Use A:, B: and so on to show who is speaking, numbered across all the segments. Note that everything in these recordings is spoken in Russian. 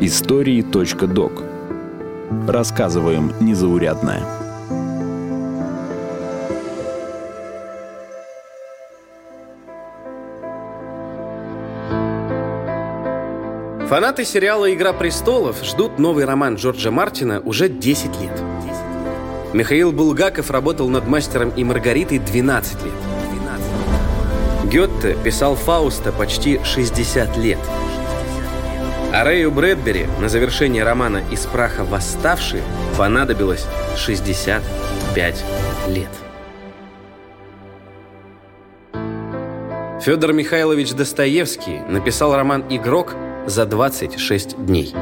A: Истории.док Рассказываем незаурядное.
B: Фанаты сериала «Игра престолов» ждут новый роман Джорджа Мартина уже 10 лет. Михаил Булгаков работал над «Мастером и Маргаритой» 12 лет. Гетте писал Фауста почти 60 лет. А Рэю Брэдбери на завершение романа «Из праха восставший» понадобилось 65 лет. Федор Михайлович Достоевский написал роман «Игрок» за 26 дней.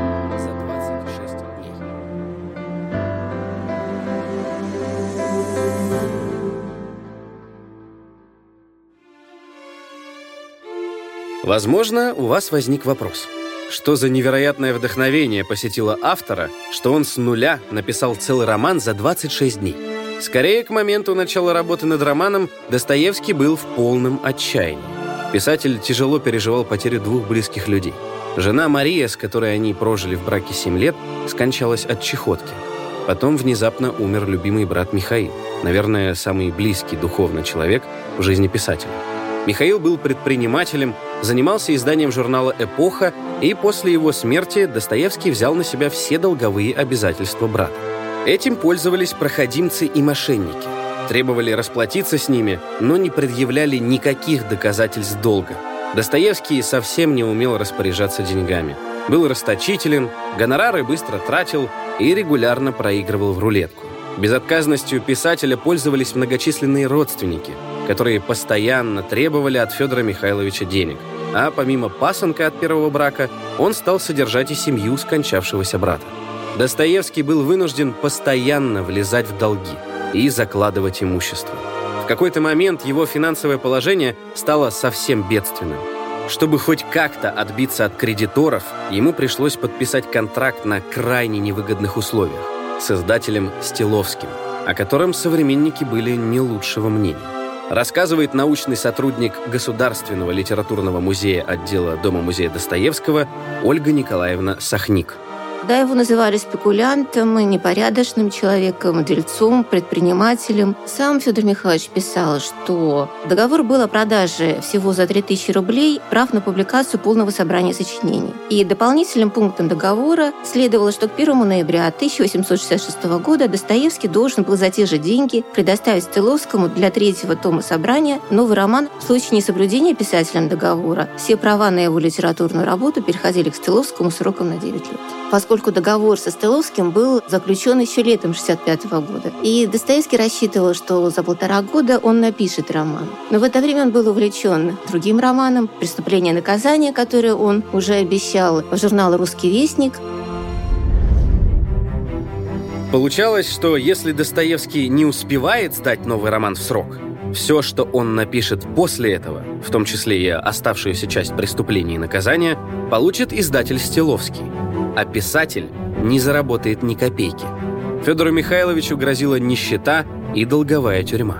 B: Возможно, у вас возник вопрос. Что за невероятное вдохновение посетило автора, что он с нуля написал целый роман за 26 дней? Скорее, к моменту начала работы над романом Достоевский был в полном отчаянии. Писатель тяжело переживал потерю двух близких людей. Жена Мария, с которой они прожили в браке 7 лет, скончалась от чехотки. Потом внезапно умер любимый брат Михаил, наверное, самый близкий духовно человек в жизни писателя. Михаил был предпринимателем, занимался изданием журнала «Эпоха», и после его смерти Достоевский взял на себя все долговые обязательства брата. Этим пользовались проходимцы и мошенники. Требовали расплатиться с ними, но не предъявляли никаких доказательств долга. Достоевский совсем не умел распоряжаться деньгами. Был расточителен, гонорары быстро тратил и регулярно проигрывал в рулетку. Безотказностью писателя пользовались многочисленные родственники, которые постоянно требовали от Федора Михайловича денег. А помимо пасынка от первого брака, он стал содержать и семью скончавшегося брата. Достоевский был вынужден постоянно влезать в долги и закладывать имущество. В какой-то момент его финансовое положение стало совсем бедственным. Чтобы хоть как-то отбиться от кредиторов, ему пришлось подписать контракт на крайне невыгодных условиях с издателем Стиловским, о котором современники были не лучшего мнения. Рассказывает научный сотрудник Государственного литературного музея отдела Дома-музея Достоевского Ольга Николаевна Сахник.
C: Да, его называли спекулянтом, непорядочным человеком, дельцом, предпринимателем. Сам Федор Михайлович писал, что договор был о продаже всего за 3000 рублей прав на публикацию полного собрания сочинений. И дополнительным пунктом договора следовало, что к 1 ноября 1866 года Достоевский должен был за те же деньги предоставить Стыловскому для третьего тома собрания новый роман в случае несоблюдения писателем договора. Все права на его литературную работу переходили к Стыловскому сроком на 9 лет поскольку договор со Стыловским был заключен еще летом 65 года. И Достоевский рассчитывал, что за полтора года он напишет роман. Но в это время он был увлечен другим романом «Преступление и наказание», которое он уже обещал в журнал «Русский вестник».
B: Получалось, что если Достоевский не успевает сдать новый роман в срок, все, что он напишет после этого, в том числе и оставшуюся часть преступления и наказания, получит издатель Стиловский – а писатель не заработает ни копейки. Федору Михайловичу грозила нищета и долговая тюрьма.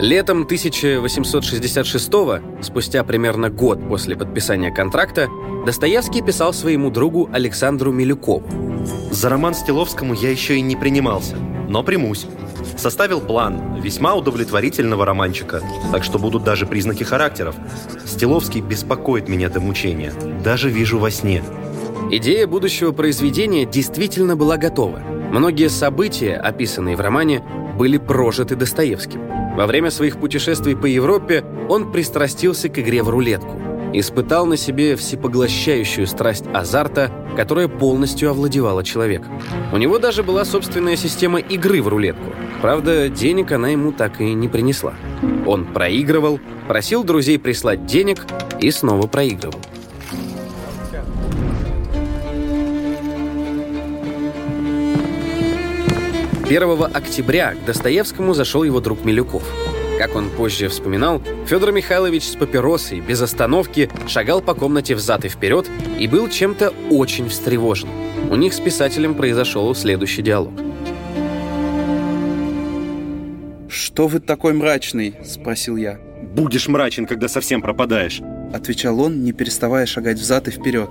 B: Летом 1866 спустя примерно год после подписания контракта, Достоевский писал своему другу Александру Милюкову.
D: «За роман Стиловскому я еще и не принимался, но примусь. Составил план весьма удовлетворительного романчика, так что будут даже признаки характеров. Стиловский беспокоит меня до мучения, даже вижу во сне.
B: Идея будущего произведения действительно была готова. Многие события, описанные в романе, были прожиты Достоевским. Во время своих путешествий по Европе он пристрастился к игре в рулетку. Испытал на себе всепоглощающую страсть азарта, которая полностью овладевала человеком. У него даже была собственная система игры в рулетку. Правда, денег она ему так и не принесла. Он проигрывал, просил друзей прислать денег и снова проигрывал. 1 октября к Достоевскому зашел его друг Милюков. Как он позже вспоминал, Федор Михайлович с папиросой без остановки шагал по комнате взад и вперед и был чем-то очень встревожен. У них с писателем произошел следующий диалог.
E: «Что вы такой мрачный?» – спросил я.
D: «Будешь мрачен, когда совсем пропадаешь.
E: — отвечал он, не переставая шагать взад и вперед.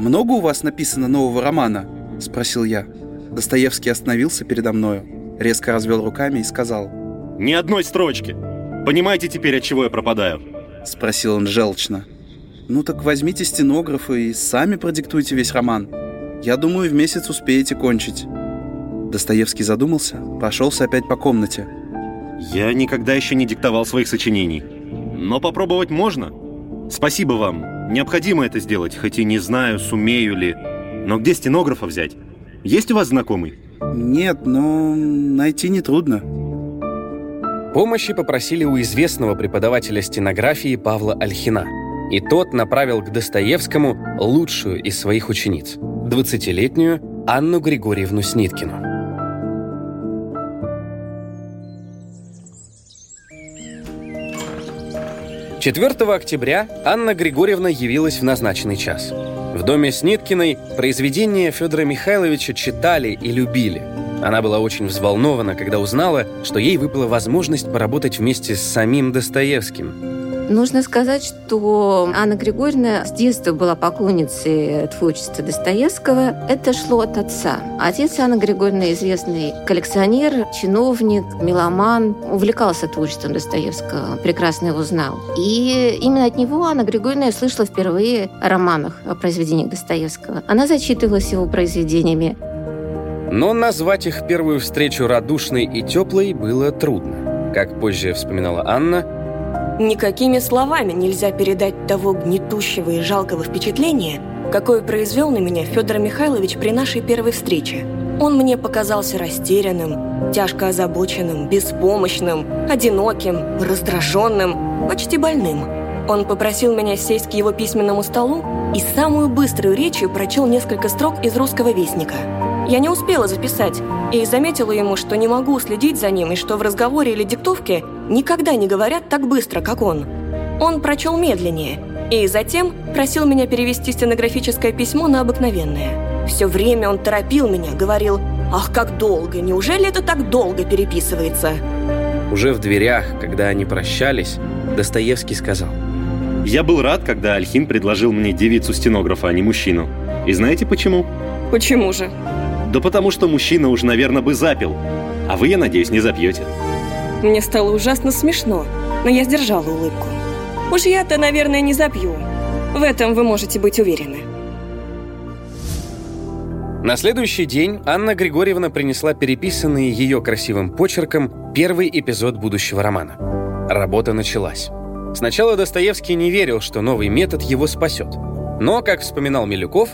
E: «Много у вас написано нового романа?» — спросил я. Достоевский остановился передо мною, резко развел руками и сказал.
D: «Ни одной строчки! Понимаете теперь, от чего я пропадаю?»
E: — спросил он желчно. «Ну так возьмите стенографа и сами продиктуйте весь роман. Я думаю, в месяц успеете кончить». Достоевский задумался, прошелся опять по комнате.
D: «Я никогда еще не диктовал своих сочинений. Но попробовать можно. Спасибо вам. Необходимо это сделать, хоть и не знаю, сумею ли. Но где стенографа взять? Есть у вас знакомый?»
E: «Нет, но найти нетрудно».
B: Помощи попросили у известного преподавателя стенографии Павла Альхина. И тот направил к Достоевскому лучшую из своих учениц, 20-летнюю Анну Григорьевну Сниткину. 4 октября Анна Григорьевна явилась в назначенный час. В доме Сниткиной произведения Федора Михайловича читали и любили. Она была очень взволнована, когда узнала, что ей выпала возможность поработать вместе с самим Достоевским.
C: Нужно сказать, что Анна Григорьевна с детства была поклонницей творчества Достоевского. Это шло от отца. Отец Анны Григорьевны известный коллекционер, чиновник, меломан, увлекался творчеством Достоевского, прекрасно его знал. И именно от него Анна Григорьевна слышала впервые о романах, о произведениях Достоевского. Она зачитывалась его произведениями.
B: Но назвать их первую встречу радушной и теплой было трудно. Как позже вспоминала Анна,
F: Никакими словами нельзя передать того гнетущего и жалкого впечатления, какое произвел на меня Федор Михайлович при нашей первой встрече. Он мне показался растерянным, тяжко озабоченным, беспомощным, одиноким, раздраженным, почти больным. Он попросил меня сесть к его письменному столу и самую быструю речью прочел несколько строк из «Русского вестника». Я не успела записать и заметила ему, что не могу следить за ним и что в разговоре или диктовке никогда не говорят так быстро, как он. Он прочел медленнее и затем просил меня перевести стенографическое письмо на обыкновенное. Все время он торопил меня, говорил «Ах, как долго! Неужели это так долго переписывается?»
B: Уже в дверях, когда они прощались, Достоевский сказал
D: «Я был рад, когда Альхин предложил мне девицу стенографа, а не мужчину. И знаете почему?»
F: «Почему же?»
D: Да потому что мужчина уж, наверное, бы запил. А вы, я надеюсь, не запьете.
F: Мне стало ужасно смешно, но я сдержала улыбку. Уж я-то, наверное, не запью. В этом вы можете быть уверены.
B: На следующий день Анна Григорьевна принесла переписанный ее красивым почерком первый эпизод будущего романа. Работа началась. Сначала Достоевский не верил, что новый метод его спасет. Но, как вспоминал Милюков,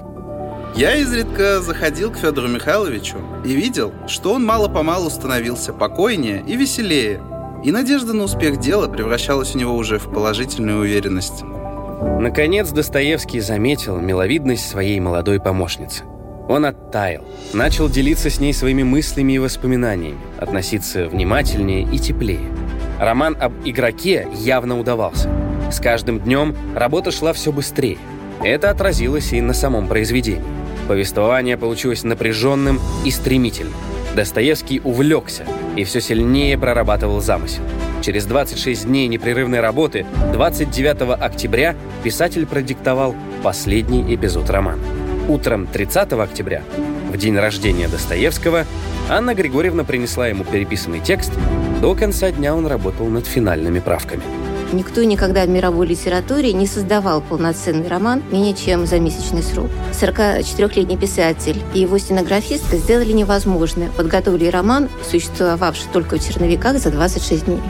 E: я изредка заходил к Федору Михайловичу и видел, что он мало-помалу становился покойнее и веселее, и надежда на успех дела превращалась у него уже в положительную уверенность.
B: Наконец Достоевский заметил миловидность своей молодой помощницы. Он оттаял, начал делиться с ней своими мыслями и воспоминаниями, относиться внимательнее и теплее. Роман об игроке явно удавался. С каждым днем работа шла все быстрее. Это отразилось и на самом произведении. Повествование получилось напряженным и стремительным. Достоевский увлекся и все сильнее прорабатывал замысел. Через 26 дней непрерывной работы, 29 октября, писатель продиктовал последний эпизод романа. Утром 30 октября, в день рождения Достоевского, Анна Григорьевна принесла ему переписанный текст. До конца дня он работал над финальными правками.
C: Никто никогда в мировой литературе не создавал полноценный роман менее чем за месячный срок. 44-летний писатель и его стенографистка сделали невозможное. Подготовили роман, существовавший только в черновиках, за 26 дней.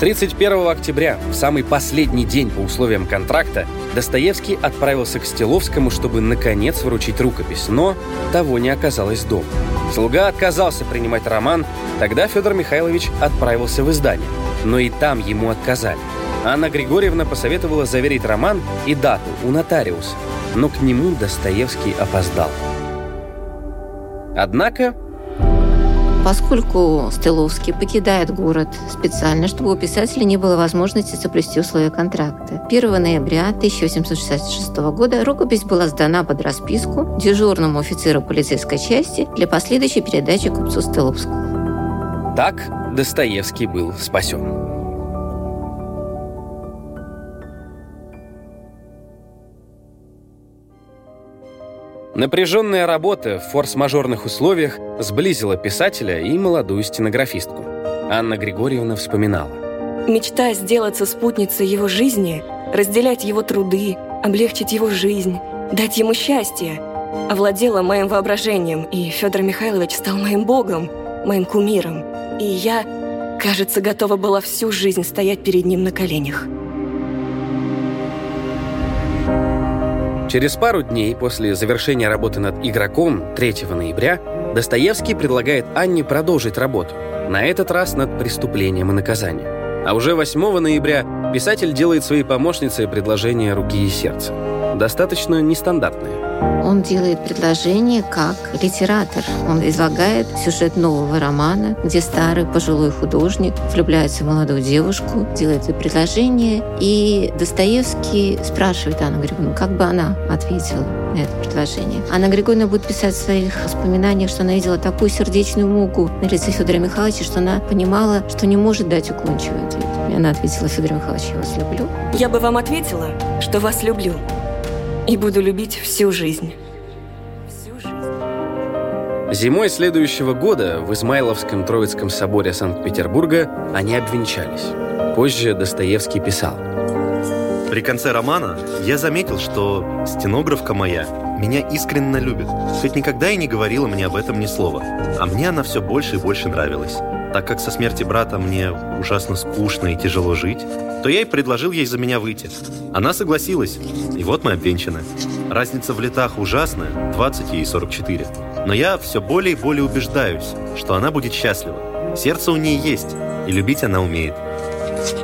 B: 31 октября, в самый последний день по условиям контракта, Достоевский отправился к Стеловскому, чтобы наконец вручить рукопись, но того не оказалось дома. Слуга отказался принимать роман, тогда Федор Михайлович отправился в издание, но и там ему отказали. Анна Григорьевна посоветовала заверить роман и дату у нотариуса, но к нему Достоевский опоздал. Однако...
C: Поскольку Стеловский покидает город специально, чтобы у писателя не было возможности соблюсти условия контракта. 1 ноября 1866 года рукопись была сдана под расписку дежурному офицеру полицейской части для последующей передачи купцу Стеловскому.
B: Так Достоевский был спасен. Напряженная работа в форс-мажорных условиях сблизила писателя и молодую стенографистку. Анна Григорьевна вспоминала.
F: Мечта сделаться спутницей его жизни, разделять его труды, облегчить его жизнь, дать ему счастье, овладела моим воображением, и Федор Михайлович стал моим богом, моим кумиром. И я, кажется, готова была всю жизнь стоять перед ним на коленях.
B: Через пару дней после завершения работы над «Игроком» 3 ноября Достоевский предлагает Анне продолжить работу, на этот раз над «Преступлением и наказанием». А уже 8 ноября писатель делает своей помощнице предложение руки и сердца. Достаточно нестандартное.
C: Он делает предложение как литератор. Он излагает сюжет нового романа, где старый пожилой художник влюбляется в молодую девушку, делает ей предложение, и Достоевский спрашивает Анну Григорьевну, как бы она ответила на это предложение. Анна Григорьевна будет писать в своих воспоминаниях, что она видела такую сердечную муку на лице Федора Михайловича, что она понимала, что не может дать уклончивый ответ. И она ответила, Федор Михайлович, я вас люблю.
F: Я бы вам ответила, что вас люблю и буду любить всю жизнь.
B: Зимой следующего года в Измайловском Троицком соборе Санкт-Петербурга они обвенчались. Позже Достоевский писал.
D: При конце романа я заметил, что стенографка моя меня искренне любит, хоть никогда и не говорила мне об этом ни слова. А мне она все больше и больше нравилась. Так как со смерти брата мне ужасно скучно и тяжело жить, то я и предложил ей за меня выйти. Она согласилась, и вот мы обвенчаны. Разница в летах ужасная, 20 и 44. Но я все более и более убеждаюсь, что она будет счастлива. Сердце у нее есть, и любить она умеет.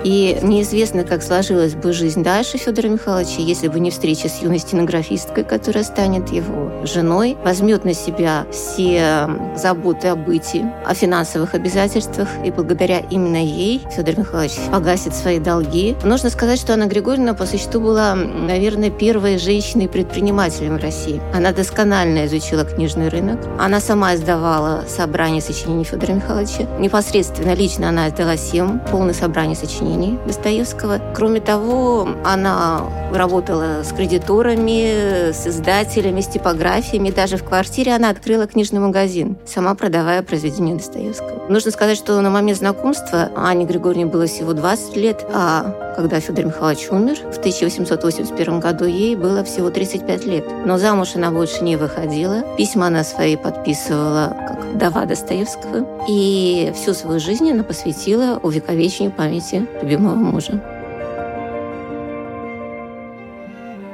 C: И неизвестно, как сложилась бы жизнь дальше Федора Михайловича, если бы не встреча с юной стенографисткой, которая станет его женой, возьмет на себя все заботы о быте, о финансовых обязательствах, и благодаря именно ей Федор Михайлович погасит свои долги. Нужно сказать, что Анна Григорьевна по существу была, наверное, первой женщиной-предпринимателем в России. Она досконально изучила книжный рынок. Она сама издавала собрание сочинений Федора Михайловича. Непосредственно лично она издала семь полное собрание сочинений сочинений Достоевского. Кроме того, она работала с кредиторами, с издателями, с типографиями. Даже в квартире она открыла книжный магазин, сама продавая произведения Достоевского. Нужно сказать, что на момент знакомства Ане Григорьевне было всего 20 лет, а когда Федор Михайлович умер в 1881 году, ей было всего 35 лет. Но замуж она больше не выходила. Письма она свои подписывала как вдова Достоевского. И всю свою жизнь она посвятила увековечению памяти любимого мужа.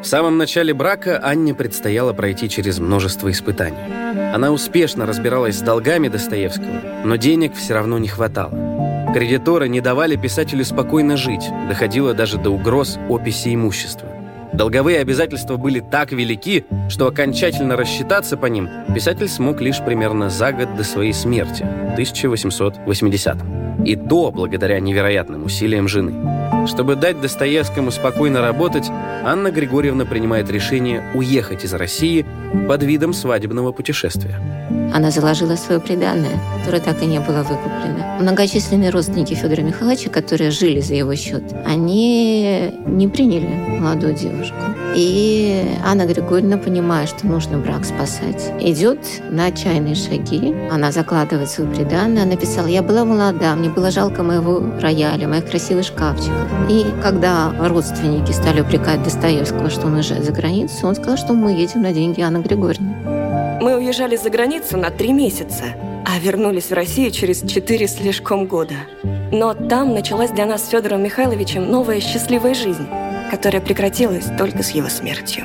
B: В самом начале брака Анне предстояло пройти через множество испытаний. Она успешно разбиралась с долгами Достоевского, но денег все равно не хватало. Кредиторы не давали писателю спокойно жить, доходило даже до угроз описи имущества. Долговые обязательства были так велики, что окончательно рассчитаться по ним писатель смог лишь примерно за год до своей смерти, 1880 И то благодаря невероятным усилиям жены. Чтобы дать Достоевскому спокойно работать, Анна Григорьевна принимает решение уехать из России под видом свадебного путешествия.
C: Она заложила свое преданное, которое так и не было выкуплено. Многочисленные родственники Федора Михайловича, которые жили за его счет, они не приняли молодую девушку. И Анна Григорьевна, понимая, что нужно брак спасать, идет на отчаянные шаги. Она закладывает свое преданное. Она написала, я была молода, мне было жалко моего рояля, моих красивых шкафчиков. И когда родственники стали упрекать Достоевского, что он уезжает за границу, он сказал, что мы едем на деньги Анны Григорьевны.
F: Мы уезжали за границу на три месяца, а вернулись в Россию через четыре слишком года. Но там началась для нас с Федором Михайловичем новая счастливая жизнь, которая прекратилась только с его смертью.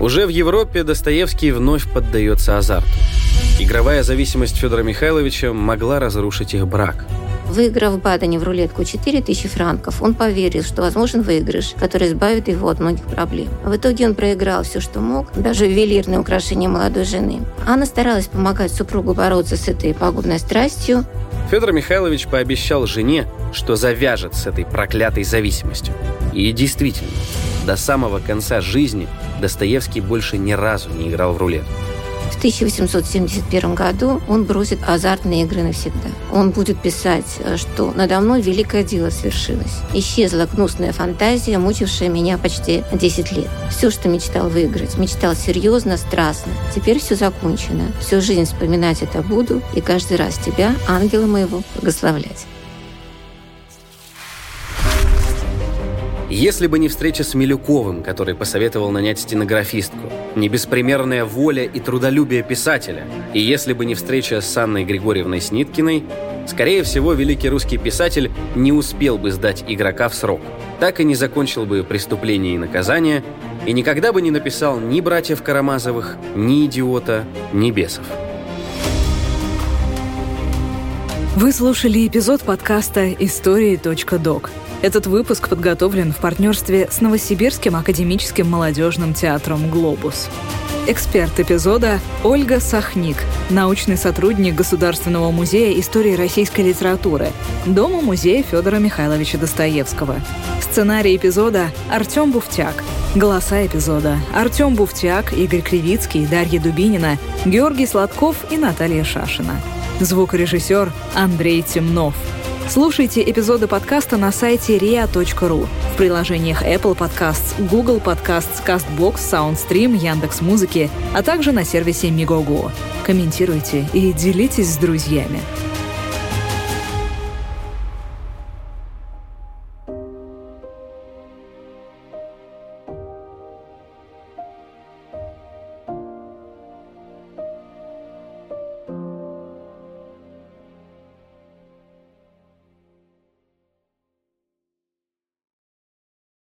B: Уже в Европе Достоевский вновь поддается азарту. Игровая зависимость Федора Михайловича могла разрушить их брак –
C: Выиграв в Бадене в рулетку 4000 франков, он поверил, что возможен выигрыш, который избавит его от многих проблем. В итоге он проиграл все, что мог, даже ювелирные украшения молодой жены. Анна старалась помогать супругу бороться с этой пагубной страстью.
B: Федор Михайлович пообещал жене, что завяжет с этой проклятой зависимостью. И действительно, до самого конца жизни Достоевский больше ни разу не играл в рулетку.
C: В 1871 году он бросит азартные игры навсегда. Он будет писать, что надо мной великое дело свершилось. Исчезла гнусная фантазия, мучившая меня почти 10 лет. Все, что мечтал выиграть, мечтал серьезно, страстно. Теперь все закончено. Всю жизнь вспоминать это буду, и каждый раз тебя, ангела моего, благословлять.
B: Если бы не встреча с Милюковым, который посоветовал нанять стенографистку, не беспримерная воля и трудолюбие писателя, и если бы не встреча с Анной Григорьевной Сниткиной, скорее всего, великий русский писатель не успел бы сдать игрока в срок, так и не закончил бы «Преступление и наказание», и никогда бы не написал ни «Братьев Карамазовых», ни «Идиота», ни «Бесов».
G: Вы слушали эпизод подкаста «Истории.док». Этот выпуск подготовлен в партнерстве с Новосибирским академическим молодежным театром «Глобус». Эксперт эпизода Ольга Сахник, научный сотрудник Государственного музея истории российской литературы, Дома-музея Федора Михайловича Достоевского. Сценарий эпизода Артем Буфтяк. Голоса эпизода Артем Буфтяк, Игорь Кривицкий, Дарья Дубинина, Георгий Сладков и Наталья Шашина. Звукорежиссер Андрей Темнов – Слушайте эпизоды подкаста на сайте ria.ru, в приложениях Apple Podcasts, Google Podcasts, CastBox, SoundStream, Яндекс.Музыки, а также на сервисе Мигого. Комментируйте и делитесь с друзьями.